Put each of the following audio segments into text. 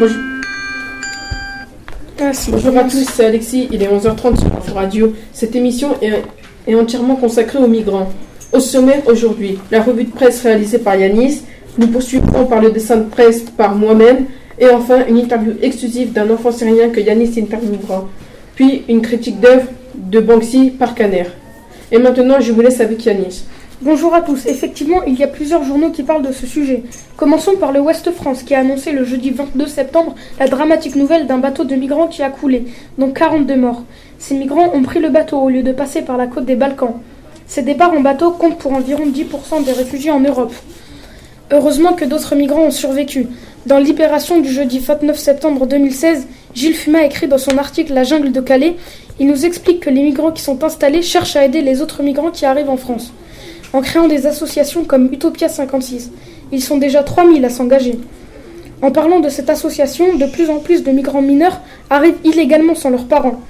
Bonjour. Bonjour à tous, c'est Alexis, il est 11h30 sur radio. Cette émission est, est entièrement consacrée aux migrants. Au sommaire aujourd'hui, la revue de presse réalisée par Yanis, nous poursuivrons par le dessin de presse par moi-même, et enfin une interview exclusive d'un enfant syrien que Yanis interviewera, puis une critique d'œuvre de Banksy par Caner. Et maintenant, je vous laisse avec Yanis. Bonjour à tous. Effectivement, il y a plusieurs journaux qui parlent de ce sujet. Commençons par le Ouest France qui a annoncé le jeudi 22 septembre la dramatique nouvelle d'un bateau de migrants qui a coulé, dont 42 morts. Ces migrants ont pris le bateau au lieu de passer par la côte des Balkans. Ces départs en bateau comptent pour environ 10% des réfugiés en Europe. Heureusement que d'autres migrants ont survécu. Dans Libération du jeudi 29 septembre 2016, Gilles Fuma écrit dans son article La jungle de Calais, il nous explique que les migrants qui sont installés cherchent à aider les autres migrants qui arrivent en France en créant des associations comme Utopia 56. Ils sont déjà 3000 à s'engager. En parlant de cette association, de plus en plus de migrants mineurs arrivent illégalement sans leurs parents.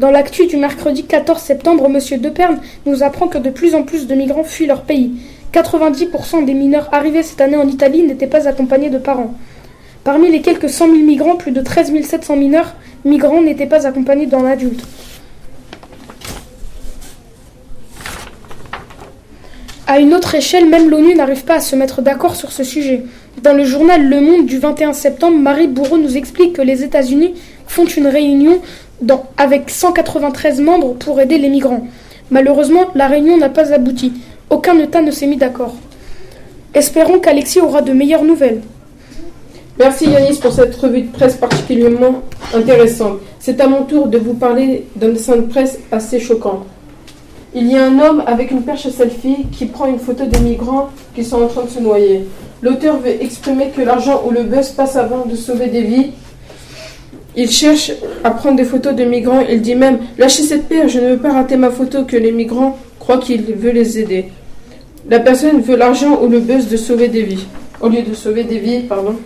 Dans l'actu du mercredi 14 septembre, M. Deperme nous apprend que de plus en plus de migrants fuient leur pays. 90% des mineurs arrivés cette année en Italie n'étaient pas accompagnés de parents. Parmi les quelques 100 000 migrants, plus de 13 700 mineurs migrants n'étaient pas accompagnés d'un adulte. À une autre échelle, même l'ONU n'arrive pas à se mettre d'accord sur ce sujet. Dans le journal Le Monde du 21 septembre, Marie Bourreau nous explique que les États-Unis font une réunion avec 193 membres pour aider les migrants. Malheureusement, la réunion n'a pas abouti. Aucun État ne s'est mis d'accord. Espérons qu'Alexis aura de meilleures nouvelles. Merci Yanis pour cette revue de presse particulièrement intéressante. C'est à mon tour de vous parler d'un dessin de presse assez choquant. Il y a un homme avec une perche à selfie qui prend une photo des migrants qui sont en train de se noyer. L'auteur veut exprimer que l'argent ou le buzz passe avant de sauver des vies. Il cherche à prendre des photos de migrants. Il dit même Lâchez cette perche, je ne veux pas rater ma photo que les migrants croient qu'il veut les aider. La personne veut l'argent ou le buzz de sauver des vies. Au lieu de sauver des vies, pardon.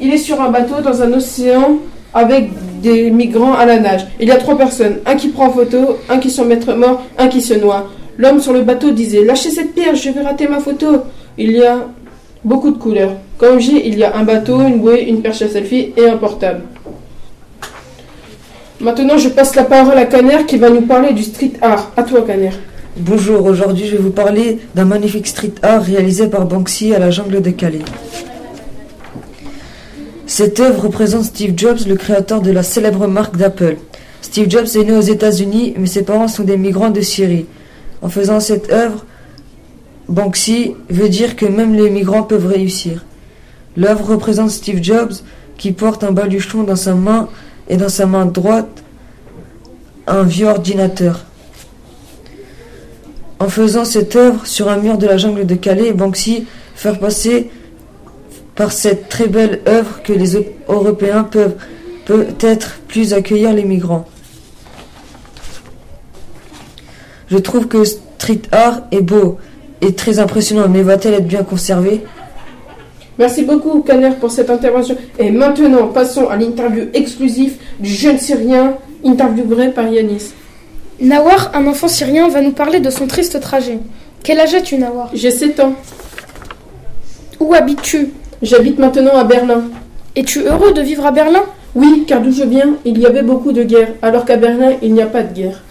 Il est sur un bateau dans un océan avec des migrants à la nage. Il y a trois personnes, un qui prend photo, un qui se mettre mort, un qui se noie. L'homme sur le bateau disait Lâchez cette pierre, je vais rater ma photo. Il y a beaucoup de couleurs. Comme j'ai, il y a un bateau, une bouée, une perche à selfie et un portable. Maintenant, je passe la parole à Caner qui va nous parler du street art. À toi, Caner. Bonjour, aujourd'hui je vais vous parler d'un magnifique street art réalisé par Banksy à la jungle de Calais. Cette œuvre représente Steve Jobs, le créateur de la célèbre marque d'Apple. Steve Jobs est né aux États-Unis, mais ses parents sont des migrants de Syrie. En faisant cette œuvre, Banksy veut dire que même les migrants peuvent réussir. L'œuvre représente Steve Jobs qui porte un baluchon dans sa main et dans sa main droite un vieux ordinateur. En faisant cette œuvre sur un mur de la jungle de Calais, Banksy fait passer par cette très belle œuvre que les Européens peuvent peut-être plus accueillir les migrants. Je trouve que street art est beau et très impressionnant, mais va-t-elle être bien conservée? Merci beaucoup, Kaner, pour cette intervention. Et maintenant, passons à l'interview exclusive du jeune Syrien, interviewé par Yanis. Nawar, un enfant syrien, va nous parler de son triste trajet. Quel âge as-tu, Nawar? J'ai 7 ans. Où habites-tu? J'habite maintenant à Berlin. Es-tu heureux de vivre à Berlin? Oui, car d'où je viens, il y avait beaucoup de guerres, alors qu'à Berlin, il n'y a pas de guerre.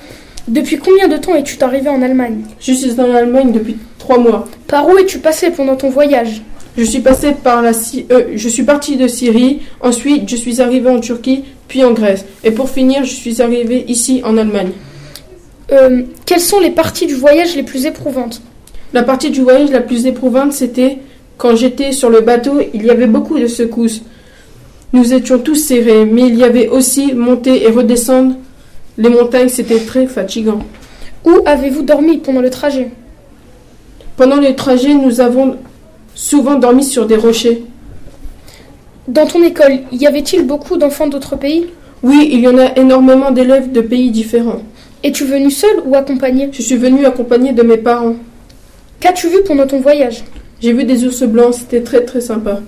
Depuis combien de temps es-tu arrivé en Allemagne? Je suis en Allemagne depuis trois mois. Par où es-tu passé pendant ton voyage? Je suis passé par la euh, je suis parti de Syrie, ensuite je suis arrivé en Turquie, puis en Grèce, et pour finir, je suis arrivé ici en Allemagne. Euh, quelles sont les parties du voyage les plus éprouvantes? La partie du voyage la plus éprouvante, c'était quand j'étais sur le bateau, il y avait beaucoup de secousses. Nous étions tous serrés, mais il y avait aussi monter et redescendre. Les montagnes, c'était très fatigant. Où avez-vous dormi pendant le trajet? Pendant le trajet, nous avons souvent dormi sur des rochers. Dans ton école, y avait-il beaucoup d'enfants d'autres pays? Oui, il y en a énormément d'élèves de pays différents. Es-tu venu seul ou accompagné? Je suis venu accompagné de mes parents. Qu'as-tu vu pendant ton voyage? J'ai vu des ours blancs, c'était très très sympa.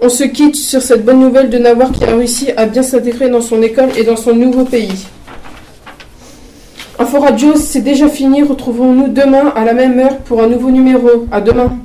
On se quitte sur cette bonne nouvelle de Nawar qui a réussi à bien s'intégrer dans son école et dans son nouveau pays. Info Radio, c'est déjà fini. Retrouvons-nous demain à la même heure pour un nouveau numéro. À demain.